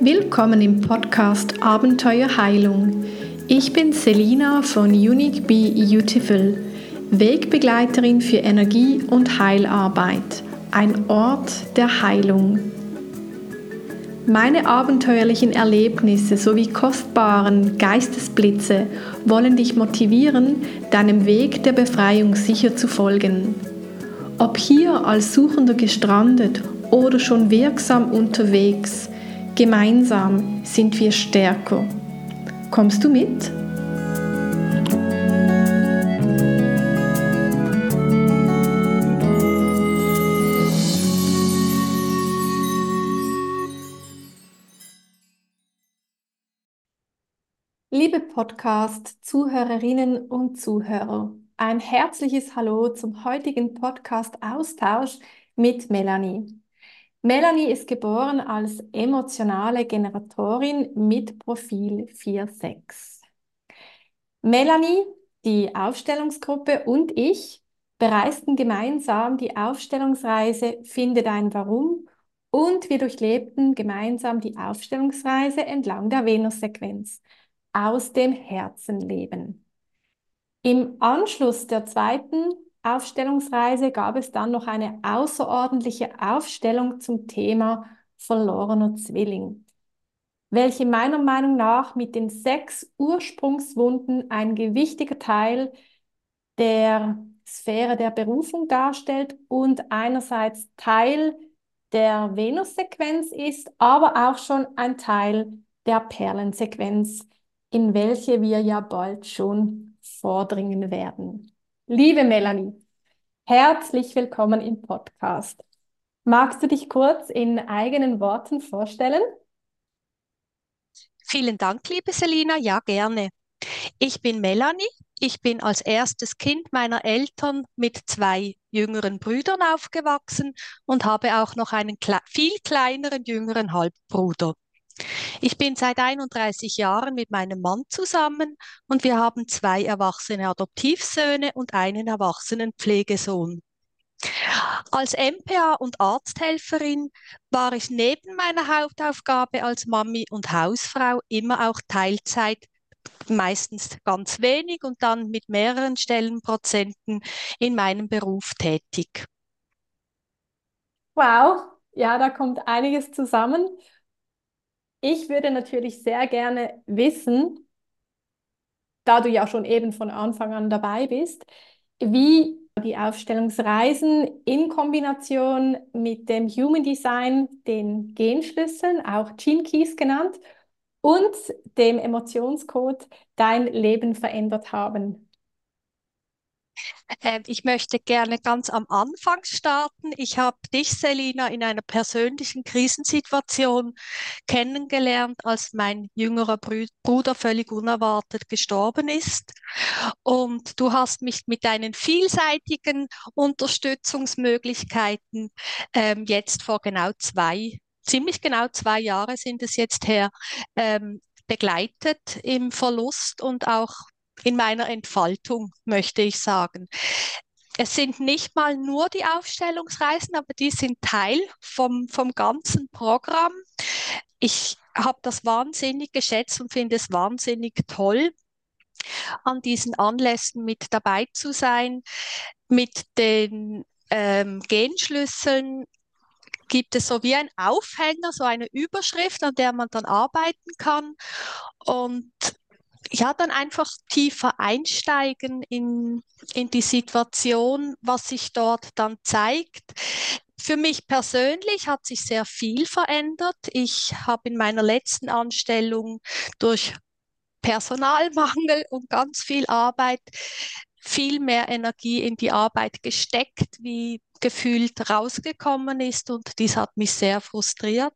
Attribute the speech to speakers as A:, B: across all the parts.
A: Willkommen im Podcast Abenteuer Heilung. Ich bin Selina von Unique Be Beautiful, Wegbegleiterin für Energie- und Heilarbeit, ein Ort der Heilung. Meine abenteuerlichen Erlebnisse sowie kostbaren Geistesblitze wollen dich motivieren, deinem Weg der Befreiung sicher zu folgen. Ob hier als Suchender gestrandet oder schon wirksam unterwegs, gemeinsam sind wir stärker. Kommst du mit? Liebe Podcast-Zuhörerinnen und Zuhörer, ein herzliches Hallo zum heutigen Podcast-Austausch mit Melanie. Melanie ist geboren als emotionale Generatorin mit Profil 4.6. Melanie, die Aufstellungsgruppe und ich bereisten gemeinsam die Aufstellungsreise Finde dein Warum und wir durchlebten gemeinsam die Aufstellungsreise entlang der Venus-Sequenz aus dem Herzenleben. Im Anschluss der zweiten Aufstellungsreise gab es dann noch eine außerordentliche Aufstellung zum Thema verlorener Zwilling, welche meiner Meinung nach mit den sechs Ursprungswunden ein gewichtiger Teil der Sphäre der Berufung darstellt und einerseits Teil der Venus-Sequenz ist, aber auch schon ein Teil der Perlensequenz in welche wir ja bald schon vordringen werden. Liebe Melanie, herzlich willkommen im Podcast. Magst du dich kurz in eigenen Worten vorstellen?
B: Vielen Dank, liebe Selina. Ja, gerne. Ich bin Melanie. Ich bin als erstes Kind meiner Eltern mit zwei jüngeren Brüdern aufgewachsen und habe auch noch einen viel kleineren jüngeren Halbbruder. Ich bin seit 31 Jahren mit meinem Mann zusammen und wir haben zwei erwachsene Adoptivsöhne und einen erwachsenen Pflegesohn. Als MPA und Arzthelferin war ich neben meiner Hauptaufgabe als Mami und Hausfrau immer auch Teilzeit, meistens ganz wenig und dann mit mehreren Stellenprozenten in meinem Beruf tätig.
A: Wow, ja, da kommt einiges zusammen. Ich würde natürlich sehr gerne wissen, da du ja schon eben von Anfang an dabei bist, wie die Aufstellungsreisen in Kombination mit dem Human Design, den Genschlüsseln, auch Gene Keys genannt, und dem Emotionscode dein Leben verändert haben.
B: Äh, ich möchte gerne ganz am Anfang starten. Ich habe dich, Selina, in einer persönlichen Krisensituation kennengelernt, als mein jüngerer Bruder völlig unerwartet gestorben ist. Und du hast mich mit deinen vielseitigen Unterstützungsmöglichkeiten ähm, jetzt vor genau zwei, ziemlich genau zwei Jahre sind es jetzt her, ähm, begleitet im Verlust und auch in meiner Entfaltung, möchte ich sagen. Es sind nicht mal nur die Aufstellungsreisen, aber die sind Teil vom, vom ganzen Programm. Ich habe das wahnsinnig geschätzt und finde es wahnsinnig toll, an diesen Anlässen mit dabei zu sein. Mit den ähm, Genschlüsseln gibt es so wie ein Aufhänger, so eine Überschrift, an der man dann arbeiten kann. Und ja, dann einfach tiefer einsteigen in, in die Situation, was sich dort dann zeigt. Für mich persönlich hat sich sehr viel verändert. Ich habe in meiner letzten Anstellung durch Personalmangel und ganz viel Arbeit viel mehr Energie in die Arbeit gesteckt, wie gefühlt rausgekommen ist und dies hat mich sehr frustriert.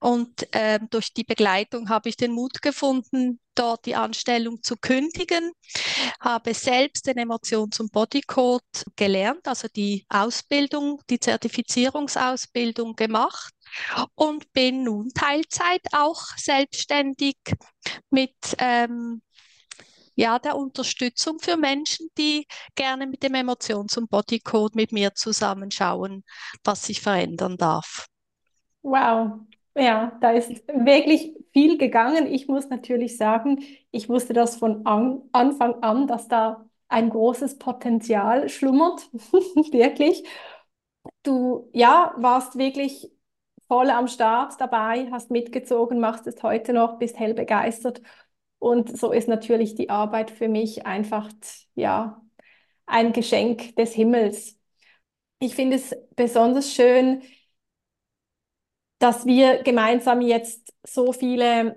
B: Und äh, durch die Begleitung habe ich den Mut gefunden, dort die Anstellung zu kündigen, habe selbst den Emotions- und Bodycode gelernt, also die Ausbildung, die Zertifizierungsausbildung gemacht und bin nun Teilzeit auch selbstständig mit ähm, ja, der Unterstützung für Menschen, die gerne mit dem Emotions- und Bodycode mit mir zusammenschauen, was sich verändern darf.
A: Wow, Ja, da ist wirklich viel gegangen. Ich muss natürlich sagen, ich wusste das von an, Anfang an, dass da ein großes Potenzial schlummert, wirklich. Du, ja, warst wirklich voll am Start dabei, hast mitgezogen, machst es heute noch, bist hell begeistert. Und so ist natürlich die Arbeit für mich einfach, ja, ein Geschenk des Himmels. Ich finde es besonders schön, dass wir gemeinsam jetzt so viele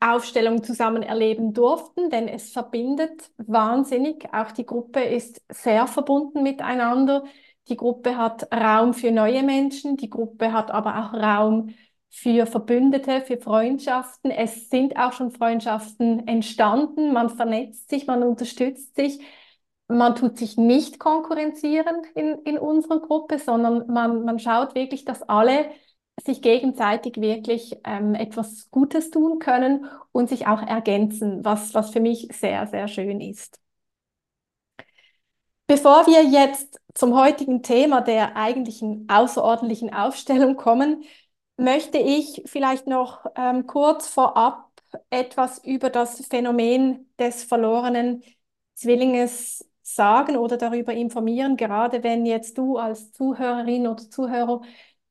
A: Aufstellungen zusammen erleben durften, denn es verbindet wahnsinnig. Auch die Gruppe ist sehr verbunden miteinander. Die Gruppe hat Raum für neue Menschen, die Gruppe hat aber auch Raum für Verbündete, für Freundschaften. Es sind auch schon Freundschaften entstanden. Man vernetzt sich, man unterstützt sich. Man tut sich nicht konkurrenzieren in, in unserer Gruppe, sondern man, man schaut wirklich, dass alle sich gegenseitig wirklich ähm, etwas Gutes tun können und sich auch ergänzen, was, was für mich sehr, sehr schön ist. Bevor wir jetzt zum heutigen Thema der eigentlichen außerordentlichen Aufstellung kommen, möchte ich vielleicht noch ähm, kurz vorab etwas über das Phänomen des verlorenen Zwillinges sagen oder darüber informieren, gerade wenn jetzt du als Zuhörerin oder Zuhörer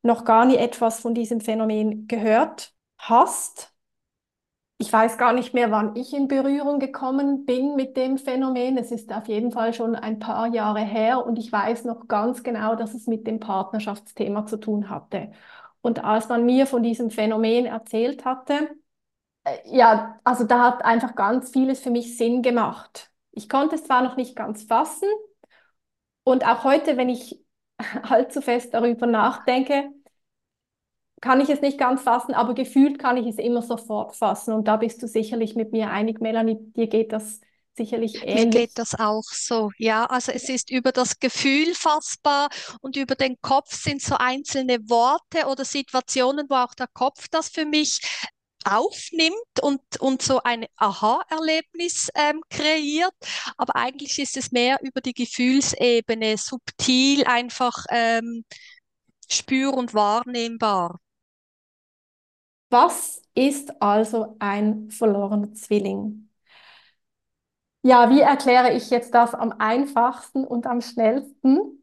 A: noch gar nie etwas von diesem Phänomen gehört hast. Ich weiß gar nicht mehr, wann ich in Berührung gekommen bin mit dem Phänomen. Es ist auf jeden Fall schon ein paar Jahre her und ich weiß noch ganz genau, dass es mit dem Partnerschaftsthema zu tun hatte. Und als man mir von diesem Phänomen erzählt hatte, äh, ja, also da hat einfach ganz vieles für mich Sinn gemacht. Ich konnte es zwar noch nicht ganz fassen und auch heute, wenn ich allzu fest darüber nachdenke, kann ich es nicht ganz fassen, aber gefühlt kann ich es immer sofort fassen. Und da bist du sicherlich mit mir einig, Melanie, dir geht das sicherlich ähnlich.
B: Mir geht das auch so. Ja, also es ist über das Gefühl fassbar und über den Kopf sind so einzelne Worte oder Situationen, wo auch der Kopf das für mich aufnimmt und, und so ein Aha-Erlebnis ähm, kreiert. Aber eigentlich ist es mehr über die Gefühlsebene, subtil einfach ähm, spür- und wahrnehmbar.
A: Was ist also ein verlorener Zwilling? Ja, wie erkläre ich jetzt das am einfachsten und am schnellsten?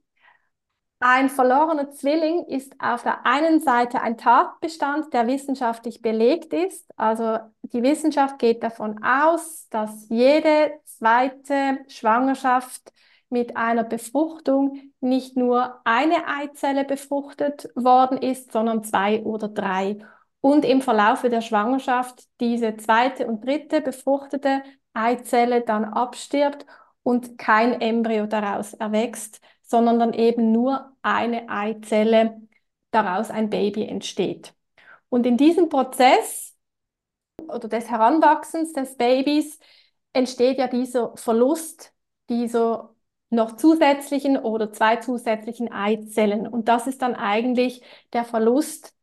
A: Ein verlorener Zwilling ist auf der einen Seite ein Tatbestand, der wissenschaftlich belegt ist. Also die Wissenschaft geht davon aus, dass jede zweite Schwangerschaft mit einer Befruchtung nicht nur eine Eizelle befruchtet worden ist, sondern zwei oder drei. Und im Verlaufe der Schwangerschaft diese zweite und dritte befruchtete Eizelle dann abstirbt und kein Embryo daraus erwächst, sondern dann eben nur eine Eizelle daraus ein Baby entsteht. Und in diesem Prozess oder des Heranwachsens des Babys entsteht ja dieser Verlust dieser noch zusätzlichen oder zwei zusätzlichen Eizellen. Und das ist dann eigentlich der Verlust,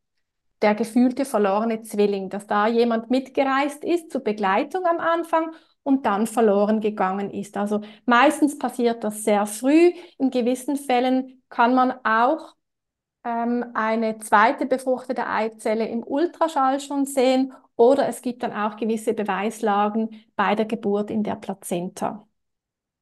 A: der gefühlte verlorene Zwilling, dass da jemand mitgereist ist zur Begleitung am Anfang und dann verloren gegangen ist. Also meistens passiert das sehr früh. In gewissen Fällen kann man auch ähm, eine zweite befruchtete Eizelle im Ultraschall schon sehen oder es gibt dann auch gewisse Beweislagen bei der Geburt in der Plazenta.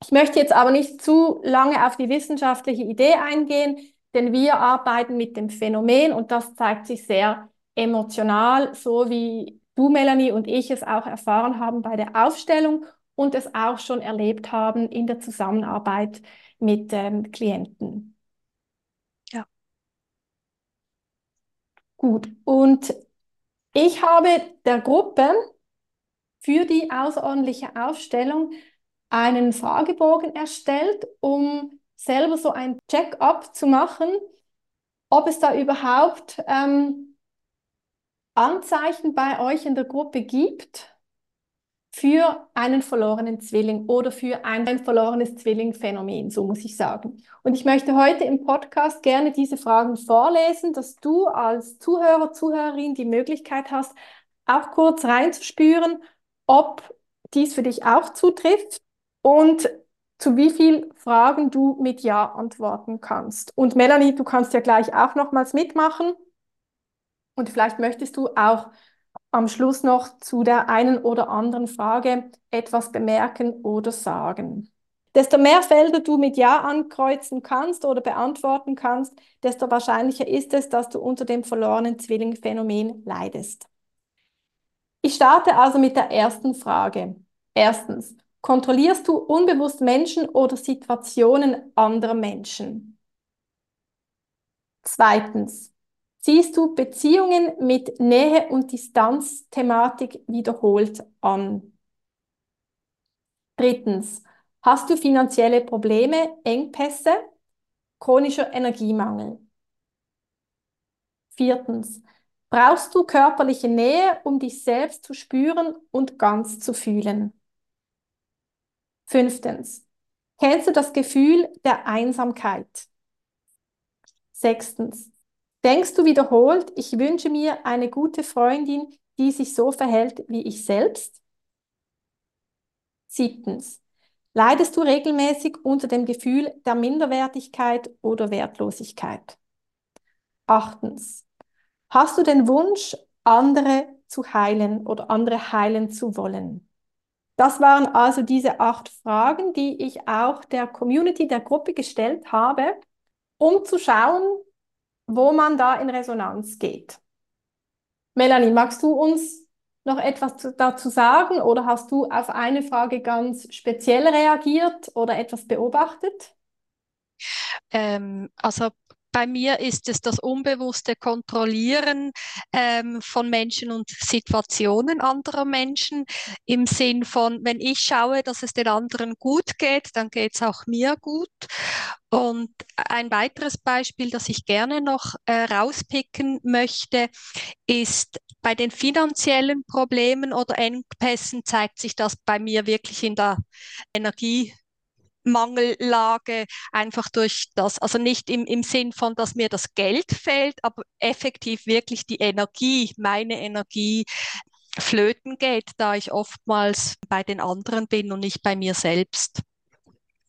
A: Ich möchte jetzt aber nicht zu lange auf die wissenschaftliche Idee eingehen, denn wir arbeiten mit dem Phänomen und das zeigt sich sehr emotional, so wie du, Melanie, und ich es auch erfahren haben bei der Aufstellung und es auch schon erlebt haben in der Zusammenarbeit mit ähm, Klienten.
B: Ja.
A: Gut, und ich habe der Gruppe für die außerordentliche Aufstellung einen Fragebogen erstellt, um selber so ein Check-up zu machen, ob es da überhaupt ähm, Anzeichen bei euch in der Gruppe gibt für einen verlorenen Zwilling oder für ein, verlorenes Zwillingphänomen, so muss ich sagen. Und ich möchte heute im Podcast gerne diese Fragen vorlesen, dass du als Zuhörer, Zuhörerin die Möglichkeit hast, auch kurz reinzuspüren, ob dies für dich auch zutrifft und zu wie vielen Fragen du mit Ja antworten kannst. Und Melanie, du kannst ja gleich auch nochmals mitmachen Und vielleicht möchtest du auch am Schluss noch zu der einen oder anderen Frage etwas bemerken oder sagen. Desto mehr Felder du mit Ja ankreuzen kannst oder beantworten kannst, desto wahrscheinlicher ist es, dass du unter dem verlorenen Zwillingphänomen leidest. Ich starte also mit der ersten Frage. Erstens, kontrollierst du unbewusst Menschen oder Situationen anderer Menschen? Zweitens, siehst du Beziehungen mit Nähe- und Distanzthematik wiederholt an? Drittens, hast du finanzielle Probleme, Engpässe, chronischer Energiemangel? Viertens, brauchst du körperliche Nähe, um dich selbst zu spüren und ganz zu fühlen? Fünftens, kennst du das Gefühl der Einsamkeit? Sechstens, Denkst du wiederholt, ich wünsche mir eine gute Freundin, die sich so verhält wie ich selbst? Siebtens. Leidest du regelmäßig unter dem Gefühl der Minderwertigkeit oder Wertlosigkeit? Achtens. Hast du den Wunsch, andere zu heilen oder andere heilen zu wollen? Das waren also diese acht Fragen, die ich auch der Community, der Gruppe gestellt habe, um zu schauen, wo man da in Resonanz geht. Melanie, magst du uns noch etwas dazu sagen oder hast du auf eine Frage ganz speziell reagiert oder etwas beobachtet?
B: Ähm, also bei mir ist es das unbewusste Kontrollieren ähm, von Menschen und Situationen anderer Menschen im Sinn von, wenn ich schaue, dass es den anderen gut geht, dann geht es auch mir gut. Und ein weiteres Beispiel, das ich gerne noch äh, rauspicken möchte, ist bei den finanziellen Problemen oder Engpässen zeigt sich das bei mir wirklich in der Energie Mangellage einfach durch das, also nicht im, im Sinn von, dass mir das Geld fehlt, aber effektiv wirklich die Energie, meine Energie flöten geht, da ich oftmals bei den anderen bin und nicht bei mir selbst.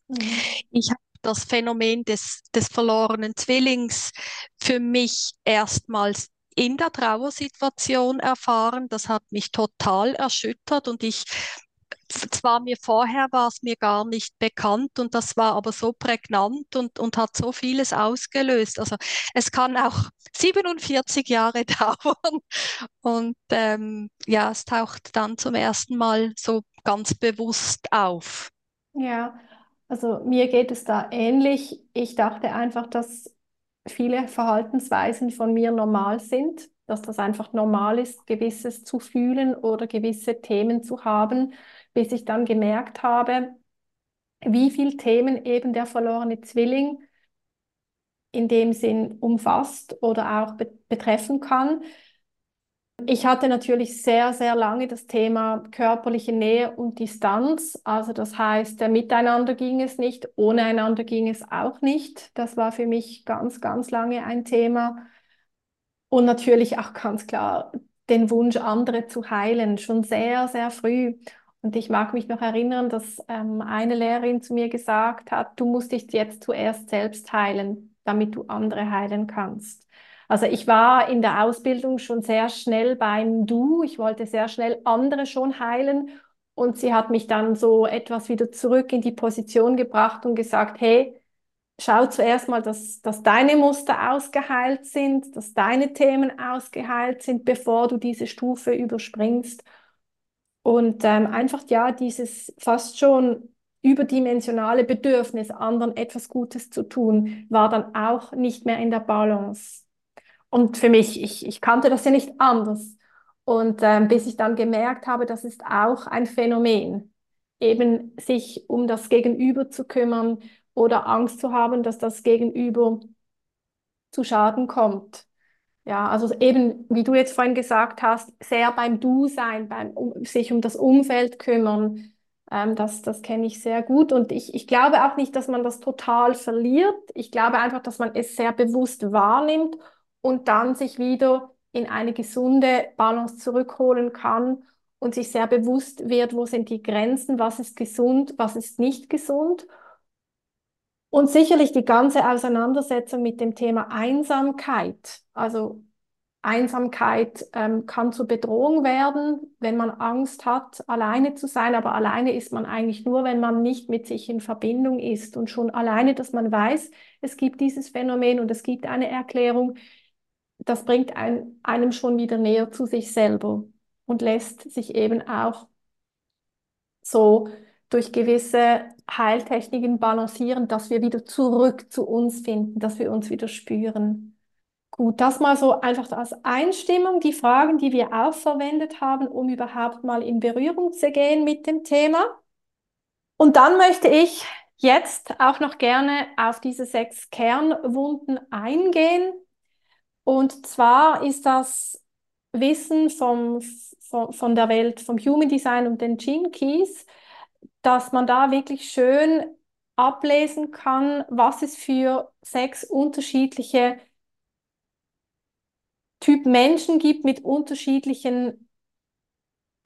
B: Mhm. Ich habe das Phänomen des, des verlorenen Zwillings für mich erstmals in der Trauersituation erfahren. Das hat mich total erschüttert und ich zwar mir vorher war es mir gar nicht bekannt und das war aber so prägnant und, und hat so vieles ausgelöst. Also es kann auch 47 Jahre dauern und ähm, ja, es taucht dann zum ersten Mal so ganz bewusst auf.
A: Ja, also mir geht es da ähnlich. Ich dachte einfach, dass viele Verhaltensweisen von mir normal sind, dass das einfach normal ist, gewisses zu fühlen oder gewisse Themen zu haben bis ich dann gemerkt habe, wie viele Themen eben der verlorene Zwilling in dem Sinn umfasst oder auch be betreffen kann. Ich hatte natürlich sehr, sehr lange das Thema körperliche Nähe und Distanz. Also das heißt, miteinander ging es nicht, ohne einander ging es auch nicht. Das war für mich ganz, ganz lange ein Thema. Und natürlich auch ganz klar den Wunsch, andere zu heilen, schon sehr, sehr früh. Und ich mag mich noch erinnern, dass ähm, eine Lehrerin zu mir gesagt hat, du musst dich jetzt zuerst selbst heilen, damit du andere heilen kannst. Also ich war in der Ausbildung schon sehr schnell beim Du. Ich wollte sehr schnell andere schon heilen. Und sie hat mich dann so etwas wieder zurück in die Position gebracht und gesagt, hey, schau zuerst mal, dass, dass deine Muster ausgeheilt sind, dass deine Themen ausgeheilt sind, bevor du diese Stufe überspringst. Und ähm, einfach ja, dieses fast schon überdimensionale Bedürfnis, anderen etwas Gutes zu tun, war dann auch nicht mehr in der Balance. Und für mich, ich, ich kannte das ja nicht anders. Und ähm, bis ich dann gemerkt habe, das ist auch ein Phänomen, eben sich um das Gegenüber zu kümmern oder Angst zu haben, dass das Gegenüber zu Schaden kommt. Ja, also eben, wie du jetzt vorhin gesagt hast, sehr beim Du sein, beim um, sich um das Umfeld kümmern. Ähm, das das kenne ich sehr gut. Und ich, ich glaube auch nicht, dass man das total verliert. Ich glaube einfach, dass man es sehr bewusst wahrnimmt und dann sich wieder in eine gesunde Balance zurückholen kann und sich sehr bewusst wird, wo sind die Grenzen, was ist gesund, was ist nicht gesund. Und sicherlich die ganze Auseinandersetzung mit dem Thema Einsamkeit, also Einsamkeit ähm, kann zur Bedrohung werden, wenn man Angst hat, alleine zu sein. Aber alleine ist man eigentlich nur, wenn man nicht mit sich in Verbindung ist. Und schon alleine, dass man weiß, es gibt dieses Phänomen und es gibt eine Erklärung, das bringt ein, einem schon wieder näher zu sich selber und lässt sich eben auch so durch gewisse Heiltechniken balancieren, dass wir wieder zurück zu uns finden, dass wir uns wieder spüren. Gut, das mal so einfach als Einstimmung, die Fragen, die wir auch verwendet haben, um überhaupt mal in Berührung zu gehen mit dem Thema. Und dann möchte ich jetzt auch noch gerne auf diese sechs Kernwunden eingehen. Und zwar ist das Wissen vom, von, von der Welt, vom Human Design und den Gene Keys, dass man da wirklich schön ablesen kann, was es für sechs unterschiedliche Typ Menschen gibt mit unterschiedlichen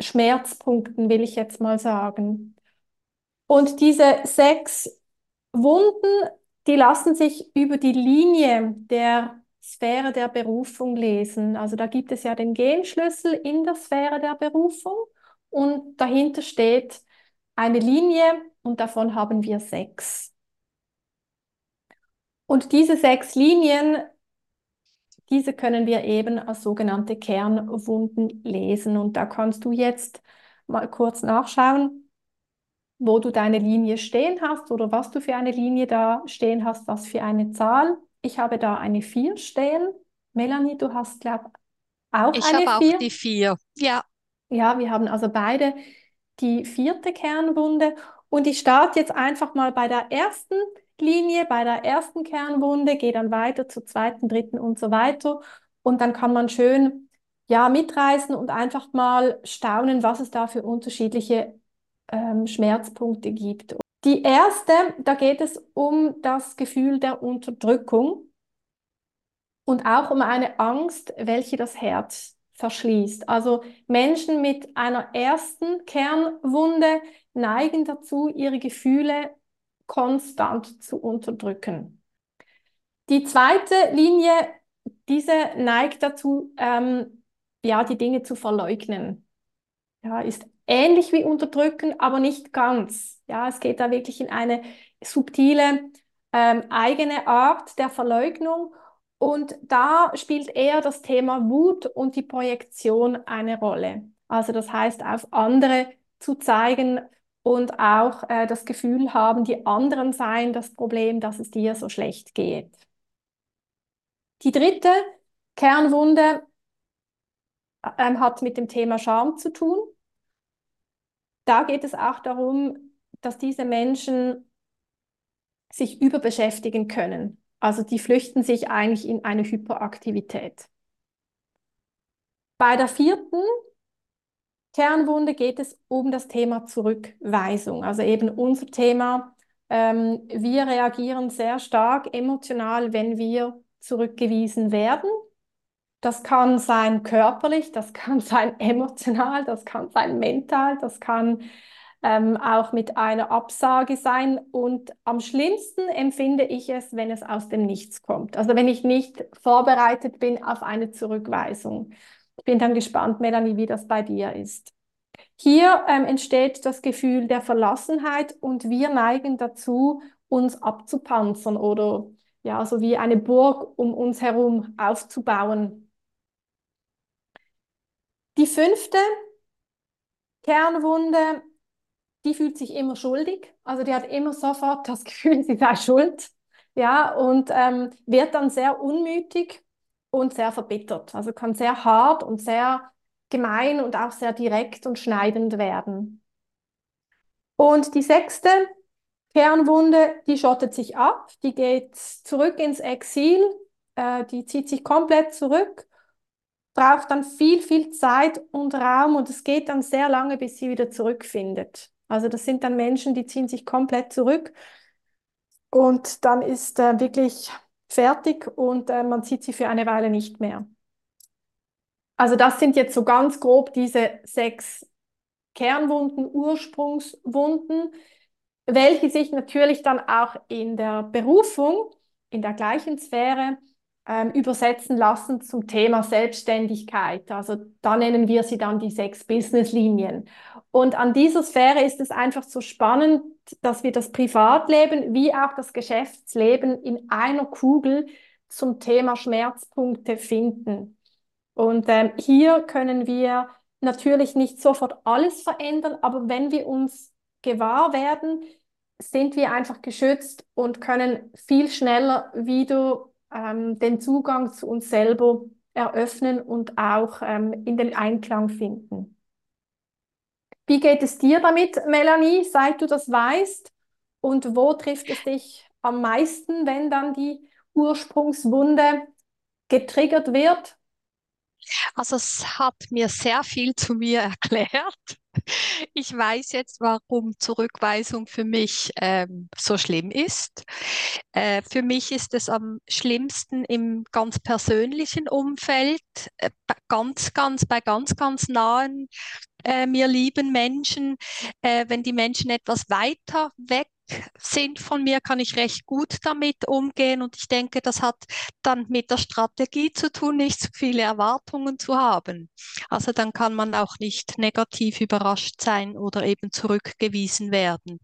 A: Schmerzpunkten, will ich jetzt mal sagen. Und diese sechs Wunden, die lassen sich über die Linie der Sphäre der Berufung lesen. Also da gibt es ja den Genschlüssel in der Sphäre der Berufung und dahinter steht eine Linie und davon haben wir sechs. Und diese sechs Linien diese können wir eben als sogenannte Kernwunden lesen. Und da kannst du jetzt mal kurz nachschauen, wo du deine Linie stehen hast oder was du für eine Linie da stehen hast, was für eine Zahl. Ich habe da eine 4 stehen. Melanie, du hast, glaube ich, auch
B: ich
A: eine 4.
B: Ich habe auch die 4, ja.
A: Ja, wir haben also beide die vierte Kernwunde. Und ich starte jetzt einfach mal bei der ersten Linie bei der ersten Kernwunde, gehe dann weiter zur zweiten, dritten und so weiter. Und dann kann man schön ja, mitreißen und einfach mal staunen, was es da für unterschiedliche ähm, Schmerzpunkte gibt. Die erste, da geht es um das Gefühl der Unterdrückung und auch um eine Angst, welche das Herz verschließt. Also Menschen mit einer ersten Kernwunde neigen dazu, ihre Gefühle konstant zu unterdrücken. Die zweite Linie, diese neigt dazu, ähm, ja, die Dinge zu verleugnen. Ja, ist ähnlich wie unterdrücken, aber nicht ganz. Ja, es geht da wirklich in eine subtile ähm, eigene Art der Verleugnung. Und da spielt eher das Thema Wut und die Projektion eine Rolle. Also das heißt, auf andere zu zeigen, und auch äh, das Gefühl haben, die anderen seien das Problem, dass es dir so schlecht geht. Die dritte Kernwunde äh, hat mit dem Thema Scham zu tun. Da geht es auch darum, dass diese Menschen sich überbeschäftigen können. Also die flüchten sich eigentlich in eine Hyperaktivität. Bei der vierten Kernwunde geht es um das Thema Zurückweisung. Also eben unser Thema. Ähm, wir reagieren sehr stark emotional, wenn wir zurückgewiesen werden. Das kann sein körperlich, das kann sein emotional, das kann sein mental, das kann ähm, auch mit einer Absage sein. Und am schlimmsten empfinde ich es, wenn es aus dem Nichts kommt. Also wenn ich nicht vorbereitet bin auf eine Zurückweisung. Ich bin dann gespannt, Melanie, wie das bei dir ist. Hier ähm, entsteht das Gefühl der Verlassenheit und wir neigen dazu, uns abzupanzern oder ja, so wie eine Burg um uns herum aufzubauen. Die fünfte Kernwunde, die fühlt sich immer schuldig. Also die hat immer sofort das Gefühl, sie sei schuld. Ja, und ähm, wird dann sehr unmütig und sehr verbittert. Also kann sehr hart und sehr gemein und auch sehr direkt und schneidend werden. Und die sechste Kernwunde, die schottet sich ab, die geht zurück ins Exil, äh, die zieht sich komplett zurück, braucht dann viel, viel Zeit und Raum und es geht dann sehr lange, bis sie wieder zurückfindet. Also das sind dann Menschen, die ziehen sich komplett zurück und dann ist äh, wirklich fertig und äh, man sieht sie für eine Weile nicht mehr. Also das sind jetzt so ganz grob diese sechs Kernwunden, Ursprungswunden, welche sich natürlich dann auch in der Berufung, in der gleichen Sphäre, ähm, übersetzen lassen zum Thema Selbstständigkeit. Also da nennen wir sie dann die sechs Business-Linien. Und an dieser Sphäre ist es einfach so spannend, dass wir das Privatleben wie auch das Geschäftsleben in einer Kugel zum Thema Schmerzpunkte finden. Und ähm, hier können wir natürlich nicht sofort alles verändern, aber wenn wir uns gewahr werden, sind wir einfach geschützt und können viel schneller wieder ähm, den Zugang zu uns selber eröffnen und auch ähm, in den Einklang finden. Wie geht es dir damit, Melanie, seit du das weißt? Und wo trifft es dich am meisten, wenn dann die Ursprungswunde getriggert wird?
B: Also es hat mir sehr viel zu mir erklärt. Ich weiß jetzt, warum Zurückweisung für mich ähm, so schlimm ist. Äh, für mich ist es am schlimmsten im ganz persönlichen Umfeld, äh, ganz, ganz, bei ganz, ganz nahen äh, mir lieben Menschen. Äh, wenn die Menschen etwas weiter weg sind von mir, kann ich recht gut damit umgehen. Und ich denke, das hat dann mit der Strategie zu tun, nicht zu viele Erwartungen zu haben. Also dann kann man auch nicht negativ überrascht sein oder eben zurückgewiesen werden.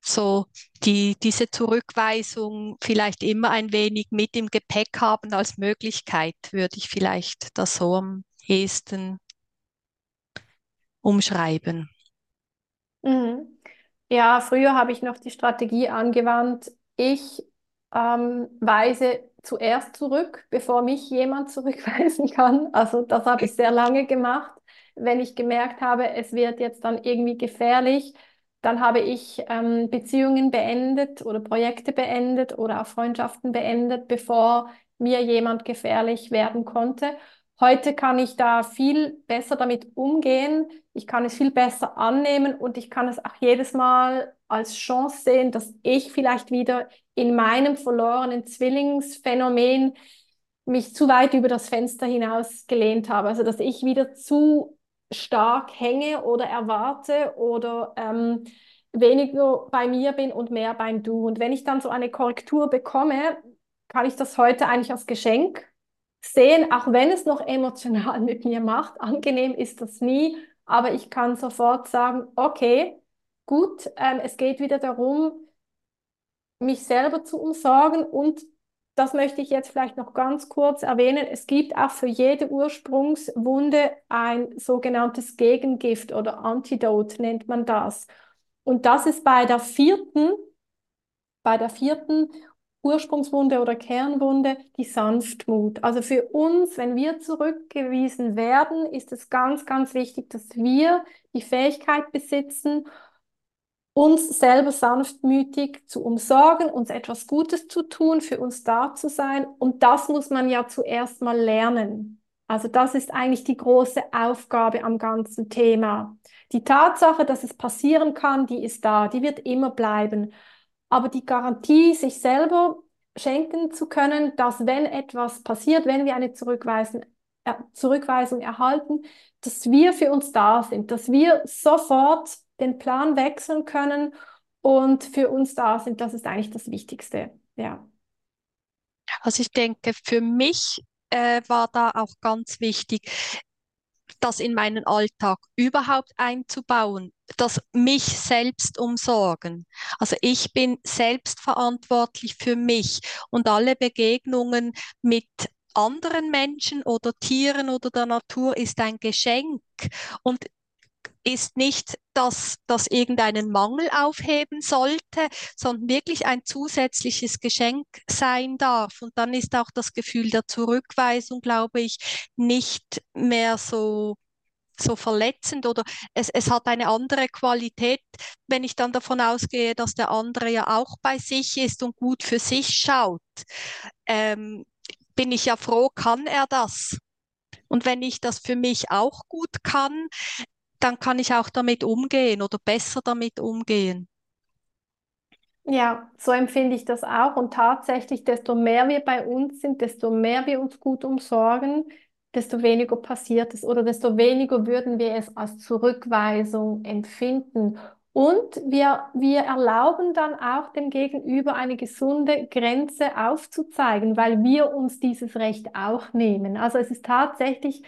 B: So die, diese Zurückweisung vielleicht immer ein wenig mit im Gepäck haben als Möglichkeit, würde ich vielleicht das so am ehesten umschreiben.
A: Mhm. Ja, früher habe ich noch die Strategie angewandt, ich ähm, weise zuerst zurück, bevor mich jemand zurückweisen kann. Also das habe ich sehr lange gemacht. Wenn ich gemerkt habe, es wird jetzt dann irgendwie gefährlich, dann habe ich ähm, Beziehungen beendet oder Projekte beendet oder auch Freundschaften beendet, bevor mir jemand gefährlich werden konnte. Heute kann ich da viel besser damit umgehen. Ich kann es viel besser annehmen und ich kann es auch jedes Mal als Chance sehen, dass ich vielleicht wieder in meinem verlorenen Zwillingsphänomen mich zu weit über das Fenster hinaus gelehnt habe. Also dass ich wieder zu stark hänge oder erwarte oder ähm, weniger bei mir bin und mehr beim Du. Und wenn ich dann so eine Korrektur bekomme, kann ich das heute eigentlich als Geschenk sehen, auch wenn es noch emotional mit mir macht. Angenehm ist das nie, aber ich kann sofort sagen, okay, gut, ähm, es geht wieder darum, mich selber zu umsorgen und das möchte ich jetzt vielleicht noch ganz kurz erwähnen. Es gibt auch für jede Ursprungswunde ein sogenanntes Gegengift oder Antidote nennt man das. Und das ist bei der vierten, bei der vierten Ursprungswunde oder Kernwunde die Sanftmut. Also für uns, wenn wir zurückgewiesen werden, ist es ganz, ganz wichtig, dass wir die Fähigkeit besitzen, uns selber sanftmütig zu umsorgen, uns etwas Gutes zu tun, für uns da zu sein. Und das muss man ja zuerst mal lernen. Also das ist eigentlich die große Aufgabe am ganzen Thema. Die Tatsache, dass es passieren kann, die ist da, die wird immer bleiben. Aber die Garantie, sich selber schenken zu können, dass wenn etwas passiert, wenn wir eine Zurückweisung, äh, Zurückweisung erhalten, dass wir für uns da sind, dass wir sofort den Plan wechseln können und für uns da sind, das ist eigentlich das Wichtigste. Ja.
B: Also ich denke, für mich äh, war da auch ganz wichtig, das in meinen Alltag überhaupt einzubauen, das mich selbst umsorgen. Also ich bin selbst verantwortlich für mich und alle Begegnungen mit anderen Menschen oder Tieren oder der Natur ist ein Geschenk und ist nicht, dass das irgendeinen Mangel aufheben sollte, sondern wirklich ein zusätzliches Geschenk sein darf. Und dann ist auch das Gefühl der Zurückweisung, glaube ich, nicht mehr so so verletzend oder es, es hat eine andere Qualität, wenn ich dann davon ausgehe, dass der andere ja auch bei sich ist und gut für sich schaut. Ähm, bin ich ja froh, kann er das. Und wenn ich das für mich auch gut kann, dann kann ich auch damit umgehen oder besser damit umgehen.
A: Ja, so empfinde ich das auch. Und tatsächlich, desto mehr wir bei uns sind, desto mehr wir uns gut umsorgen, desto weniger passiert es oder desto weniger würden wir es als Zurückweisung empfinden. Und wir, wir erlauben dann auch dem Gegenüber eine gesunde Grenze aufzuzeigen, weil wir uns dieses Recht auch nehmen. Also es ist tatsächlich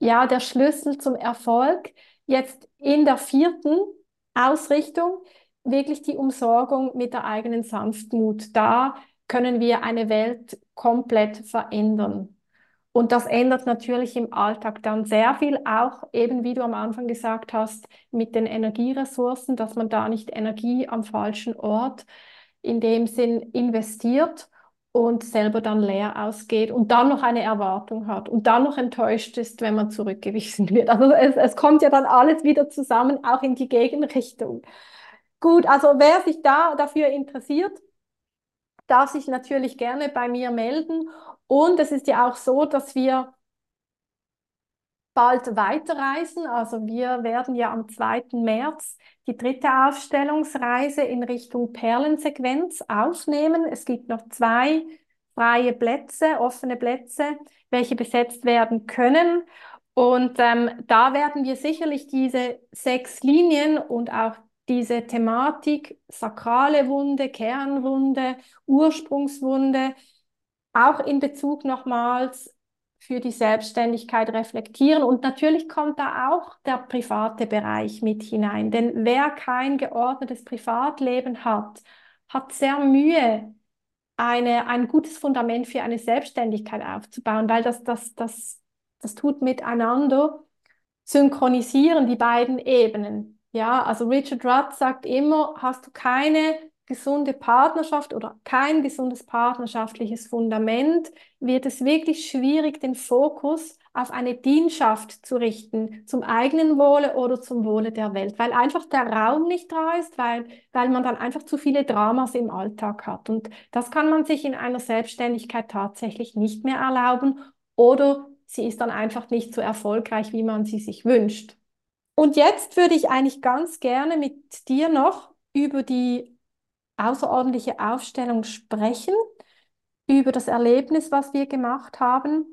A: ja der Schlüssel zum Erfolg. Jetzt in der vierten Ausrichtung wirklich die Umsorgung mit der eigenen Sanftmut. Da können wir eine Welt komplett verändern. Und das ändert natürlich im Alltag dann sehr viel, auch eben wie du am Anfang gesagt hast, mit den Energieressourcen, dass man da nicht Energie am falschen Ort in dem Sinn investiert und selber dann leer ausgeht und dann noch eine Erwartung hat und dann noch enttäuscht ist, wenn man zurückgewiesen wird. Also es, es kommt ja dann alles wieder zusammen, auch in die Gegenrichtung. Gut, also wer sich da dafür interessiert, darf sich natürlich gerne bei mir melden. Und es ist ja auch so, dass wir bald weiterreisen. Also wir werden ja am 2. März die dritte Aufstellungsreise in Richtung Perlensequenz aufnehmen. Es gibt noch zwei freie Plätze, offene Plätze, welche besetzt werden können. Und ähm, da werden wir sicherlich diese sechs Linien und auch diese Thematik sakrale Wunde, Kernwunde, Ursprungswunde, auch in Bezug nochmals für die Selbstständigkeit reflektieren. Und natürlich kommt da auch der private Bereich mit hinein. Denn wer kein geordnetes Privatleben hat, hat sehr Mühe, eine, ein gutes Fundament für eine Selbstständigkeit aufzubauen, weil das, das, das, das tut miteinander synchronisieren, die beiden Ebenen. Ja, also Richard Rudd sagt immer, hast du keine gesunde Partnerschaft oder kein gesundes partnerschaftliches Fundament, wird es wirklich schwierig, den Fokus auf eine Dientschaft zu richten, zum eigenen Wohle oder zum Wohle der Welt, weil einfach der Raum nicht da ist, weil, weil man dann einfach zu viele Dramas im Alltag hat. Und das kann man sich in einer Selbstständigkeit tatsächlich nicht mehr erlauben oder sie ist dann einfach nicht so erfolgreich, wie man sie sich wünscht. Und jetzt würde ich eigentlich ganz gerne mit dir noch über die außerordentliche Aufstellung sprechen, über das Erlebnis, was wir gemacht haben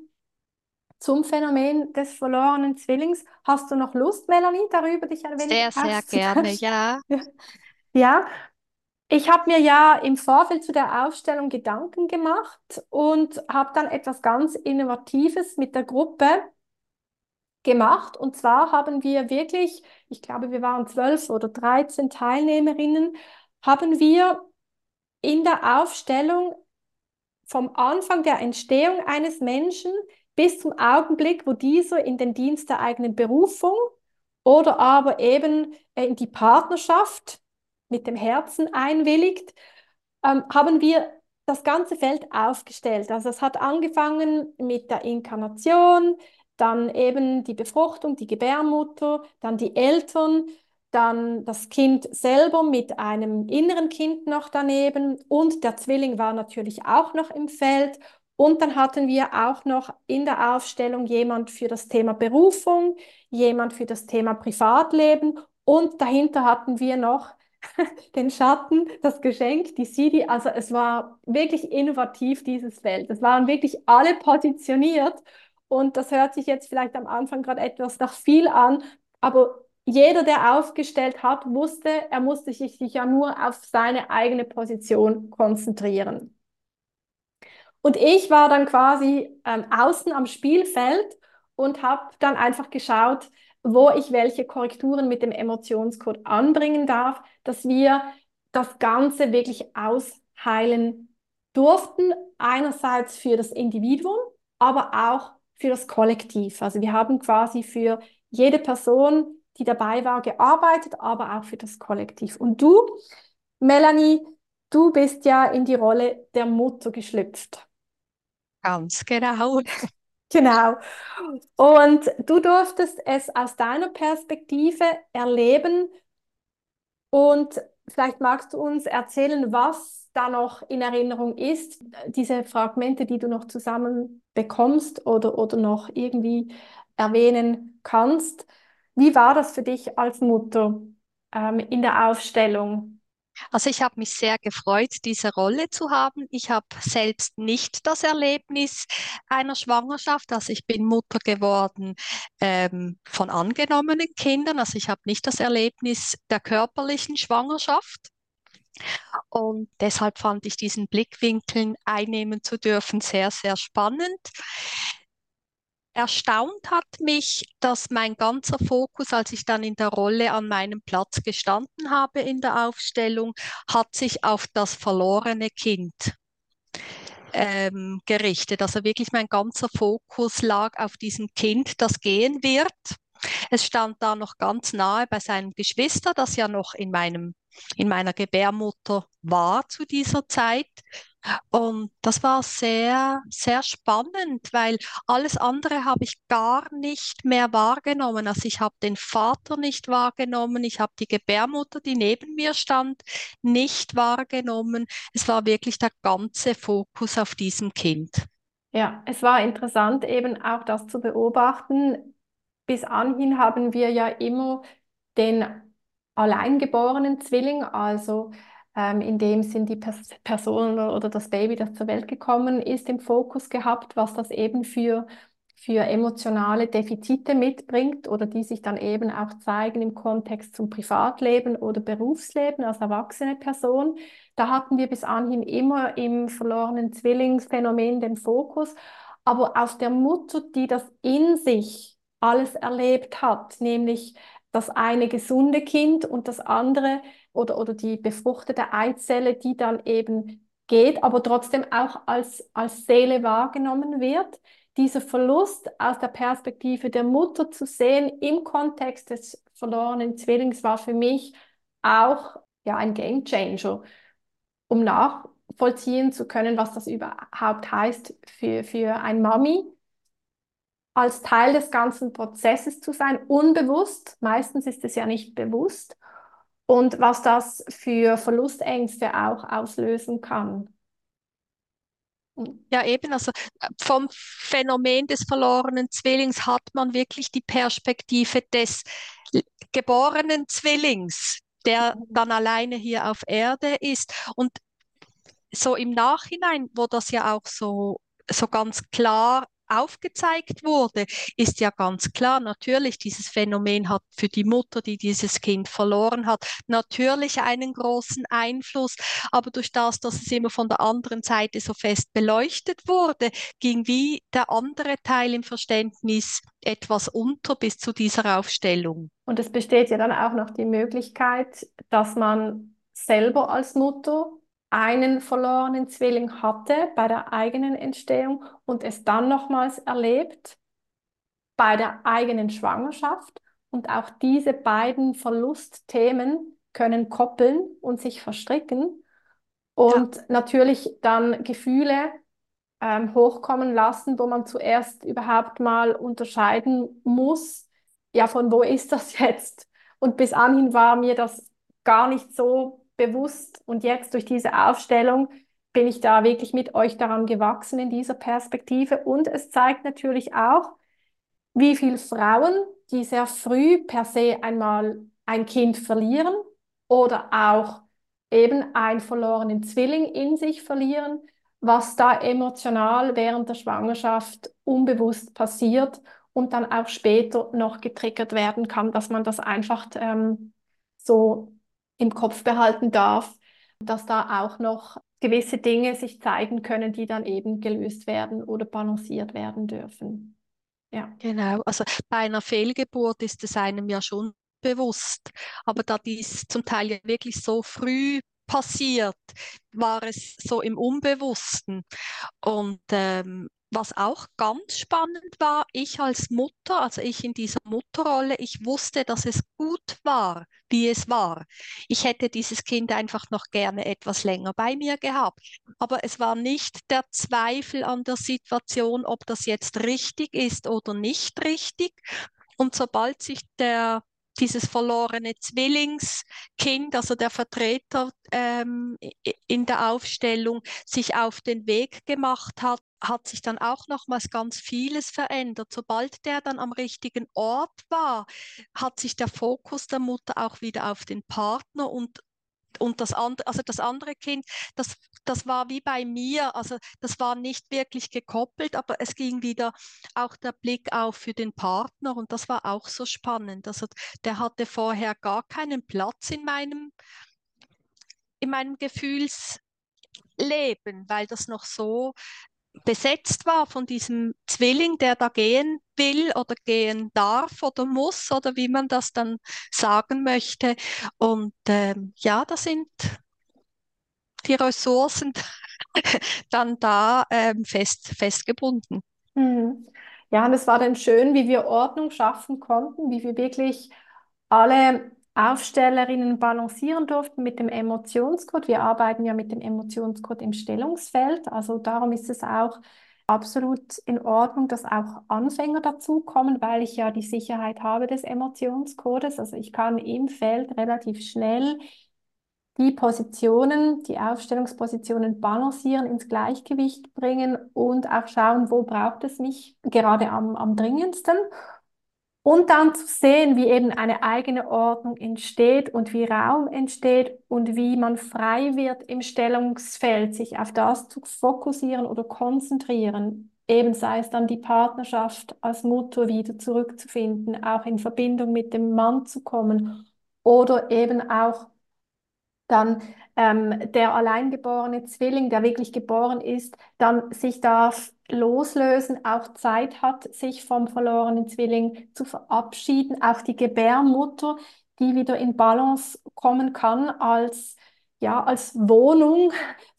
A: zum Phänomen des verlorenen Zwillings. Hast du noch Lust, Melanie, darüber dich ein wenig
B: Sehr, sehr gerne, ja.
A: ja. Ja, ich habe mir ja im Vorfeld zu der Aufstellung Gedanken gemacht und habe dann etwas ganz Innovatives mit der Gruppe gemacht. Und zwar haben wir wirklich, ich glaube, wir waren zwölf oder dreizehn Teilnehmerinnen, haben wir in der Aufstellung vom Anfang der Entstehung eines Menschen bis zum Augenblick, wo dieser in den Dienst der eigenen Berufung oder aber eben in die Partnerschaft mit dem Herzen einwilligt, ähm, haben wir das ganze Feld aufgestellt. Also es hat angefangen mit der Inkarnation, dann eben die Befruchtung, die Gebärmutter, dann die Eltern, dann das Kind selber mit einem inneren Kind noch daneben und der Zwilling war natürlich auch noch im Feld. Und dann hatten wir auch noch in der Aufstellung jemand für das Thema Berufung, jemand für das Thema Privatleben und dahinter hatten wir noch den Schatten, das Geschenk, die Sidi. Also es war wirklich innovativ, dieses Feld. Es waren wirklich alle positioniert und das hört sich jetzt vielleicht am Anfang gerade etwas nach viel an, aber jeder, der aufgestellt hat, wusste, er musste sich, sich ja nur auf seine eigene Position konzentrieren. Und ich war dann quasi ähm, außen am Spielfeld und habe dann einfach geschaut, wo ich welche Korrekturen mit dem Emotionscode anbringen darf, dass wir das Ganze wirklich ausheilen durften. Einerseits für das Individuum, aber auch für das Kollektiv. Also wir haben quasi für jede Person, die dabei war, gearbeitet, aber auch für das Kollektiv. Und du, Melanie, du bist ja in die Rolle der Mutter geschlüpft.
B: Ganz genau.
A: Genau. Und du durftest es aus deiner Perspektive erleben und vielleicht magst du uns erzählen, was da noch in Erinnerung ist, diese Fragmente, die du noch zusammen bekommst oder, oder noch irgendwie erwähnen kannst. Wie war das für dich als Mutter ähm, in der Aufstellung?
B: Also ich habe mich sehr gefreut, diese Rolle zu haben. Ich habe selbst nicht das Erlebnis einer Schwangerschaft. Also ich bin Mutter geworden ähm, von angenommenen Kindern. Also ich habe nicht das Erlebnis der körperlichen Schwangerschaft. Und deshalb fand ich diesen Blickwinkel einnehmen zu dürfen sehr, sehr spannend. Erstaunt hat mich, dass mein ganzer Fokus, als ich dann in der Rolle an meinem Platz gestanden habe in der Aufstellung, hat sich auf das verlorene Kind ähm, gerichtet. Also wirklich mein ganzer Fokus lag auf diesem Kind, das gehen wird. Es stand da noch ganz nahe bei seinem Geschwister, das ja noch in meinem in meiner Gebärmutter war zu dieser Zeit. Und das war sehr, sehr spannend, weil alles andere habe ich gar nicht mehr wahrgenommen. Also ich habe den Vater nicht wahrgenommen, ich habe die Gebärmutter, die neben mir stand, nicht wahrgenommen. Es war wirklich der ganze Fokus auf diesem Kind.
A: Ja, es war interessant eben auch das zu beobachten. Bis anhin haben wir ja immer den alleingeborenen Zwilling, also ähm, in dem Sinn die Pers Person oder das Baby, das zur Welt gekommen ist, im Fokus gehabt, was das eben für, für emotionale Defizite mitbringt oder die sich dann eben auch zeigen im Kontext zum Privatleben oder Berufsleben als erwachsene Person. Da hatten wir bis anhin immer im verlorenen Zwillingsphänomen den Fokus, aber aus der Mutter, die das in sich alles erlebt hat, nämlich das eine gesunde Kind und das andere oder, oder die befruchtete Eizelle, die dann eben geht, aber trotzdem auch als, als Seele wahrgenommen wird. Dieser Verlust aus der Perspektive der Mutter zu sehen im Kontext des verlorenen Zwillings war für mich auch ja, ein Game Changer, um nachvollziehen zu können, was das überhaupt heißt für, für ein Mami, als Teil des ganzen Prozesses zu sein, unbewusst. Meistens ist es ja nicht bewusst. Und was das für Verlustängste auch auslösen kann.
B: Ja, eben, also äh, vom Phänomen des verlorenen Zwillings hat man wirklich die Perspektive des geborenen Zwillings, der mhm. dann alleine hier auf Erde ist. Und so im Nachhinein, wo das ja auch so, so ganz klar aufgezeigt wurde, ist ja ganz klar, natürlich, dieses Phänomen hat für die Mutter, die dieses Kind verloren hat, natürlich einen großen Einfluss. Aber durch das, dass es immer von der anderen Seite so fest beleuchtet wurde, ging wie der andere Teil im Verständnis etwas unter bis zu dieser Aufstellung.
A: Und es besteht ja dann auch noch die Möglichkeit, dass man selber als Mutter einen verlorenen Zwilling hatte bei der eigenen Entstehung und es dann nochmals erlebt bei der eigenen Schwangerschaft. Und auch diese beiden Verlustthemen können koppeln und sich verstricken und ja. natürlich dann Gefühle ähm, hochkommen lassen, wo man zuerst überhaupt mal unterscheiden muss, ja, von wo ist das jetzt? Und bis anhin war mir das gar nicht so bewusst und jetzt durch diese Aufstellung bin ich da wirklich mit euch daran gewachsen in dieser Perspektive. Und es zeigt natürlich auch, wie viele Frauen, die sehr früh per se einmal ein Kind verlieren oder auch eben einen verlorenen Zwilling in sich verlieren, was da emotional während der Schwangerschaft unbewusst passiert und dann auch später noch getriggert werden kann, dass man das einfach ähm, so im Kopf behalten darf, dass da auch noch gewisse Dinge sich zeigen können, die dann eben gelöst werden oder balanciert werden dürfen.
B: Ja. Genau, also bei einer Fehlgeburt ist es einem ja schon bewusst, aber da dies zum Teil ja wirklich so früh passiert, war es so im Unbewussten. Und ähm, was auch ganz spannend war, ich als Mutter, also ich in dieser Mutterrolle, ich wusste, dass es gut war, wie es war. Ich hätte dieses Kind einfach noch gerne etwas länger bei mir gehabt. Aber es war nicht der Zweifel an der Situation, ob das jetzt richtig ist oder nicht richtig. Und sobald sich der dieses verlorene Zwillingskind, also der Vertreter ähm, in der Aufstellung, sich auf den Weg gemacht hat, hat sich dann auch nochmals ganz vieles verändert. Sobald der dann am richtigen Ort war, hat sich der Fokus der Mutter auch wieder auf den Partner und und das andere, also das andere Kind, das, das war wie bei mir, also das war nicht wirklich gekoppelt, aber es ging wieder auch der Blick auf für den Partner und das war auch so spannend. Also der hatte vorher gar keinen Platz in meinem, in meinem Gefühlsleben, weil das noch so besetzt war von diesem Zwilling, der da gehen will oder gehen darf oder muss oder wie man das dann sagen möchte. Und ähm, ja, da sind die Ressourcen dann da ähm, fest, festgebunden.
A: Mhm. Ja, und es war dann schön, wie wir Ordnung schaffen konnten, wie wir wirklich alle Aufstellerinnen balancieren durften mit dem Emotionscode. Wir arbeiten ja mit dem Emotionscode im Stellungsfeld. Also darum ist es auch absolut in Ordnung, dass auch Anfänger dazukommen, weil ich ja die Sicherheit habe des Emotionscodes. Also ich kann im Feld relativ schnell die Positionen, die Aufstellungspositionen balancieren, ins Gleichgewicht bringen und auch schauen, wo braucht es mich gerade am, am dringendsten. Und dann zu sehen, wie eben eine eigene Ordnung entsteht und wie Raum entsteht und wie man frei wird im Stellungsfeld, sich auf das zu fokussieren oder konzentrieren. Eben sei es dann die Partnerschaft als Mutter wieder zurückzufinden, auch in Verbindung mit dem Mann zu kommen oder eben auch dann ähm, der alleingeborene Zwilling, der wirklich geboren ist, dann sich darf loslösen, auch Zeit hat, sich vom verlorenen Zwilling zu verabschieden, auch die Gebärmutter, die wieder in Balance kommen kann als, ja, als Wohnung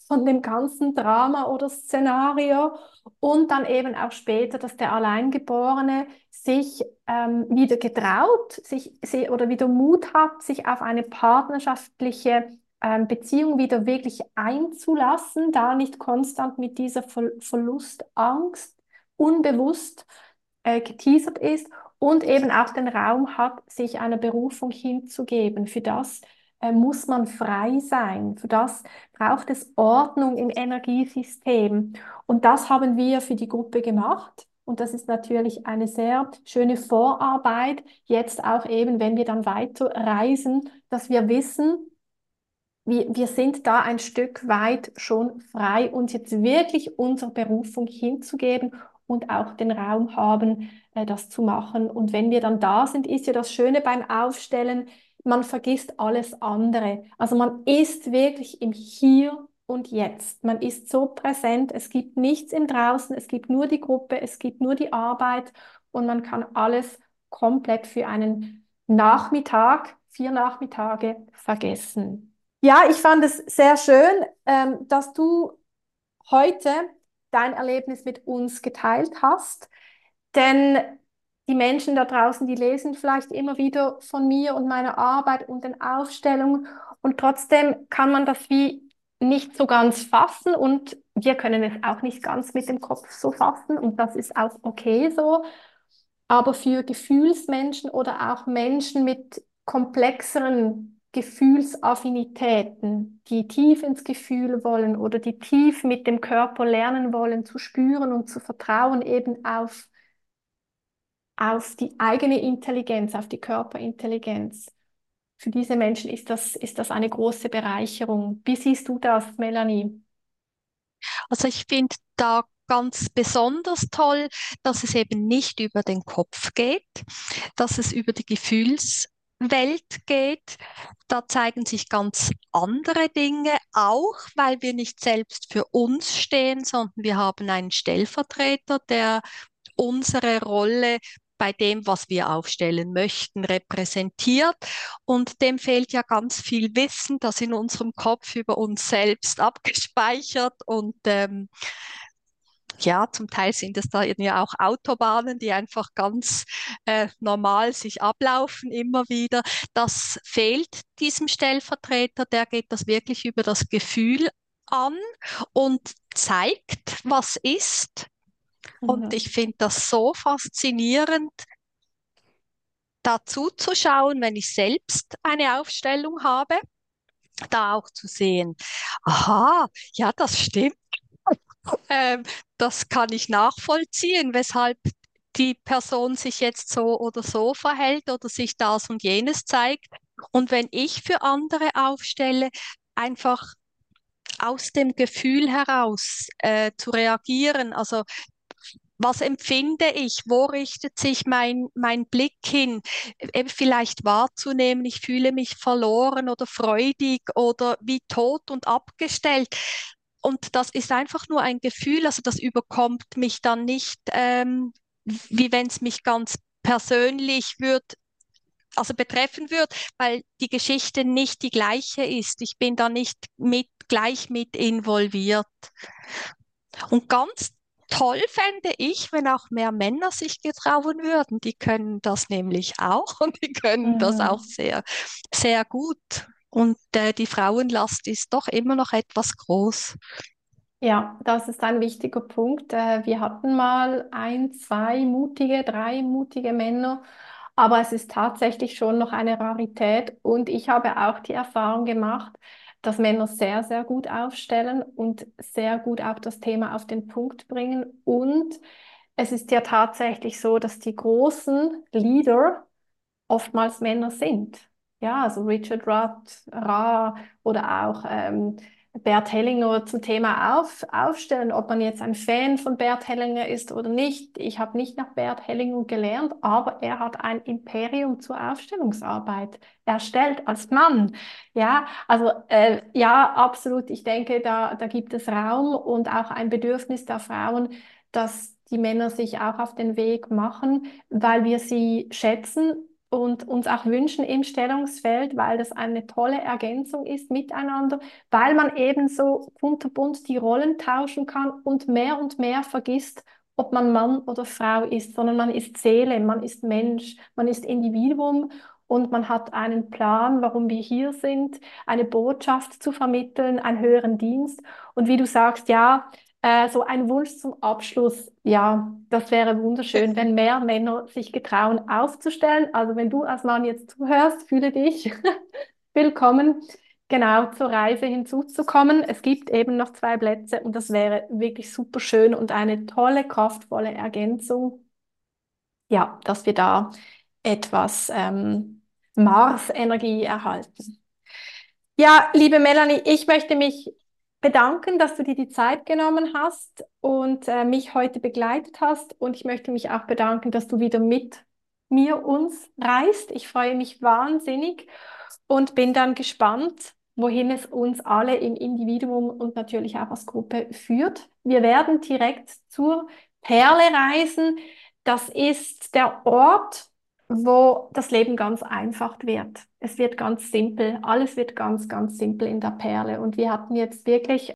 A: von dem ganzen Drama oder Szenario und dann eben auch später, dass der Alleingeborene sich ähm, wieder getraut, sich, oder wieder Mut hat, sich auf eine partnerschaftliche ähm, Beziehung wieder wirklich einzulassen, da nicht konstant mit dieser Ver Verlustangst unbewusst äh, geteasert ist und eben auch den Raum hat, sich einer Berufung hinzugeben. Für das muss man frei sein. Für das braucht es Ordnung im Energiesystem. Und das haben wir für die Gruppe gemacht. Und das ist natürlich eine sehr schöne Vorarbeit, jetzt auch eben, wenn wir dann weiter reisen, dass wir wissen, wir, wir sind da ein Stück weit schon frei, uns jetzt wirklich unserer Berufung hinzugeben und auch den Raum haben, äh, das zu machen. Und wenn wir dann da sind, ist ja das Schöne beim Aufstellen, man vergisst alles andere. Also man ist wirklich im Hier und Jetzt. Man ist so präsent. Es gibt nichts im Draußen, es gibt nur die Gruppe, es gibt nur die Arbeit und man kann alles komplett für einen Nachmittag, vier Nachmittage vergessen. Ja, ich fand es sehr schön, ähm, dass du heute dein Erlebnis mit uns geteilt hast, denn die Menschen da draußen, die lesen vielleicht immer wieder von mir und meiner Arbeit und den Aufstellungen und trotzdem kann man das wie nicht so ganz fassen und wir können es auch nicht ganz mit dem Kopf so fassen und das ist auch okay so. Aber für Gefühlsmenschen oder auch Menschen mit komplexeren Gefühlsaffinitäten, die tief ins Gefühl wollen oder die tief mit dem Körper lernen wollen, zu spüren und zu vertrauen eben auf, auf die eigene Intelligenz, auf die Körperintelligenz. Für diese Menschen ist das, ist das eine große Bereicherung. Wie siehst du das, Melanie?
B: Also ich finde da ganz besonders toll, dass es eben nicht über den Kopf geht, dass es über die Gefühls Welt geht, da zeigen sich ganz andere Dinge, auch weil wir nicht selbst für uns stehen, sondern wir haben einen Stellvertreter, der unsere Rolle bei dem, was wir aufstellen möchten, repräsentiert. Und dem fehlt ja ganz viel Wissen, das in unserem Kopf über uns selbst abgespeichert und ähm, ja, zum Teil sind es da ja auch Autobahnen, die einfach ganz äh, normal sich ablaufen immer wieder. Das fehlt diesem Stellvertreter, der geht das wirklich über das Gefühl an und zeigt, was ist. Mhm. Und ich finde das so faszinierend, dazu zu schauen, wenn ich selbst eine Aufstellung habe, da auch zu sehen, aha, ja, das stimmt ähm, das kann ich nachvollziehen, weshalb die Person sich jetzt so oder so verhält oder sich das und jenes zeigt. und wenn ich für andere aufstelle, einfach aus dem Gefühl heraus äh, zu reagieren. Also was empfinde ich? Wo richtet sich mein, mein Blick hin? Eben vielleicht wahrzunehmen, ich fühle mich verloren oder freudig oder wie tot und abgestellt. Und das ist einfach nur ein Gefühl, also das überkommt mich dann nicht, ähm, wie wenn es mich ganz persönlich wird, also betreffen wird, weil die Geschichte nicht die gleiche ist. Ich bin da nicht mit, gleich mit involviert. Und ganz toll fände ich, wenn auch mehr Männer sich getrauen würden. Die können das nämlich auch und die können mhm. das auch sehr, sehr gut. Und äh, die Frauenlast ist doch immer noch etwas groß.
A: Ja, das ist ein wichtiger Punkt. Äh, wir hatten mal ein, zwei mutige, drei mutige Männer, aber es ist tatsächlich schon noch eine Rarität. Und ich habe auch die Erfahrung gemacht, dass Männer sehr, sehr gut aufstellen und sehr gut auch das Thema auf den Punkt bringen. Und es ist ja tatsächlich so, dass die großen Leader oftmals Männer sind. Ja, also Richard Rudd, Ra oder auch ähm, Bert Hellinger zum Thema auf, aufstellen, ob man jetzt ein Fan von Bert Hellinger ist oder nicht. Ich habe nicht nach Bert Hellinger gelernt, aber er hat ein Imperium zur Aufstellungsarbeit erstellt als Mann. Ja, also äh, ja, absolut. Ich denke, da, da gibt es Raum und auch ein Bedürfnis der Frauen, dass die Männer sich auch auf den Weg machen, weil wir sie schätzen und uns auch wünschen im Stellungsfeld, weil das eine tolle Ergänzung ist miteinander, weil man eben so kunterbunt die Rollen tauschen kann und mehr und mehr vergisst, ob man Mann oder Frau ist, sondern man ist Seele, man ist Mensch, man ist Individuum und man hat einen Plan, warum wir hier sind, eine Botschaft zu vermitteln, einen höheren Dienst. Und wie du sagst, ja, äh, so ein Wunsch zum Abschluss, ja, das wäre wunderschön, wenn mehr Männer sich getrauen aufzustellen. Also wenn du als Mann jetzt zuhörst, fühle dich willkommen, genau zur Reise hinzuzukommen. Es gibt eben noch zwei Plätze und das wäre wirklich super schön und eine tolle, kraftvolle Ergänzung. Ja, dass wir da etwas ähm, Mars-Energie erhalten. Ja, liebe Melanie, ich möchte mich bedanken, dass du dir die Zeit genommen hast und äh, mich heute begleitet hast. Und ich möchte mich auch bedanken, dass du wieder mit mir uns reist. Ich freue mich wahnsinnig und bin dann gespannt, wohin es uns alle im Individuum und natürlich auch als Gruppe führt. Wir werden direkt zur Perle reisen. Das ist der Ort, wo das Leben ganz einfach wird. Es wird ganz simpel. Alles wird ganz, ganz simpel in der Perle. Und wir hatten jetzt wirklich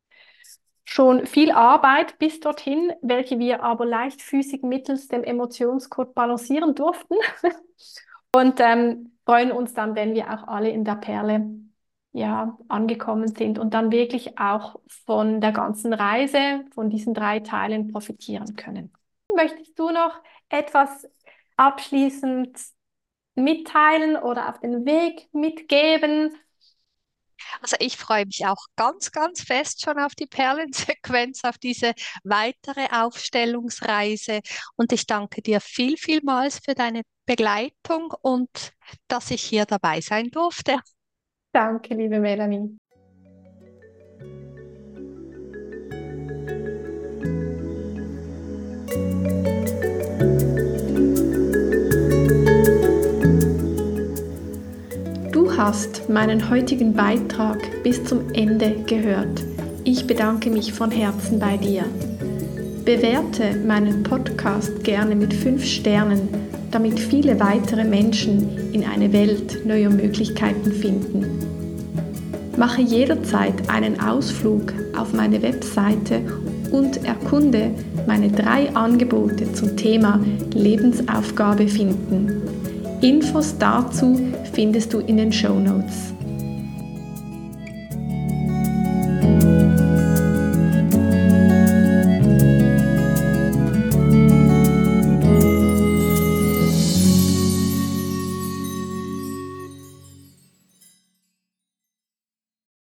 A: schon viel Arbeit bis dorthin, welche wir aber leichtfüßig mittels dem Emotionscode balancieren durften. Und ähm, freuen uns dann, wenn wir auch alle in der Perle ja, angekommen sind und dann wirklich auch von der ganzen Reise, von diesen drei Teilen profitieren können. Möchtest du noch etwas abschließend mitteilen oder auf den Weg mitgeben?
B: Also ich freue mich auch ganz, ganz fest schon auf die Perlensequenz, auf diese weitere Aufstellungsreise. Und ich danke dir viel, vielmals für deine Begleitung und dass ich hier dabei sein durfte.
A: Danke, liebe Melanie. Hast meinen heutigen Beitrag bis zum Ende gehört. Ich bedanke mich von Herzen bei dir. Bewerte meinen Podcast gerne mit 5 Sternen, damit viele weitere Menschen in eine Welt neuer Möglichkeiten finden. Mache jederzeit einen Ausflug auf meine Webseite und erkunde meine drei Angebote zum Thema Lebensaufgabe finden. Infos dazu findest du in den Show Notes.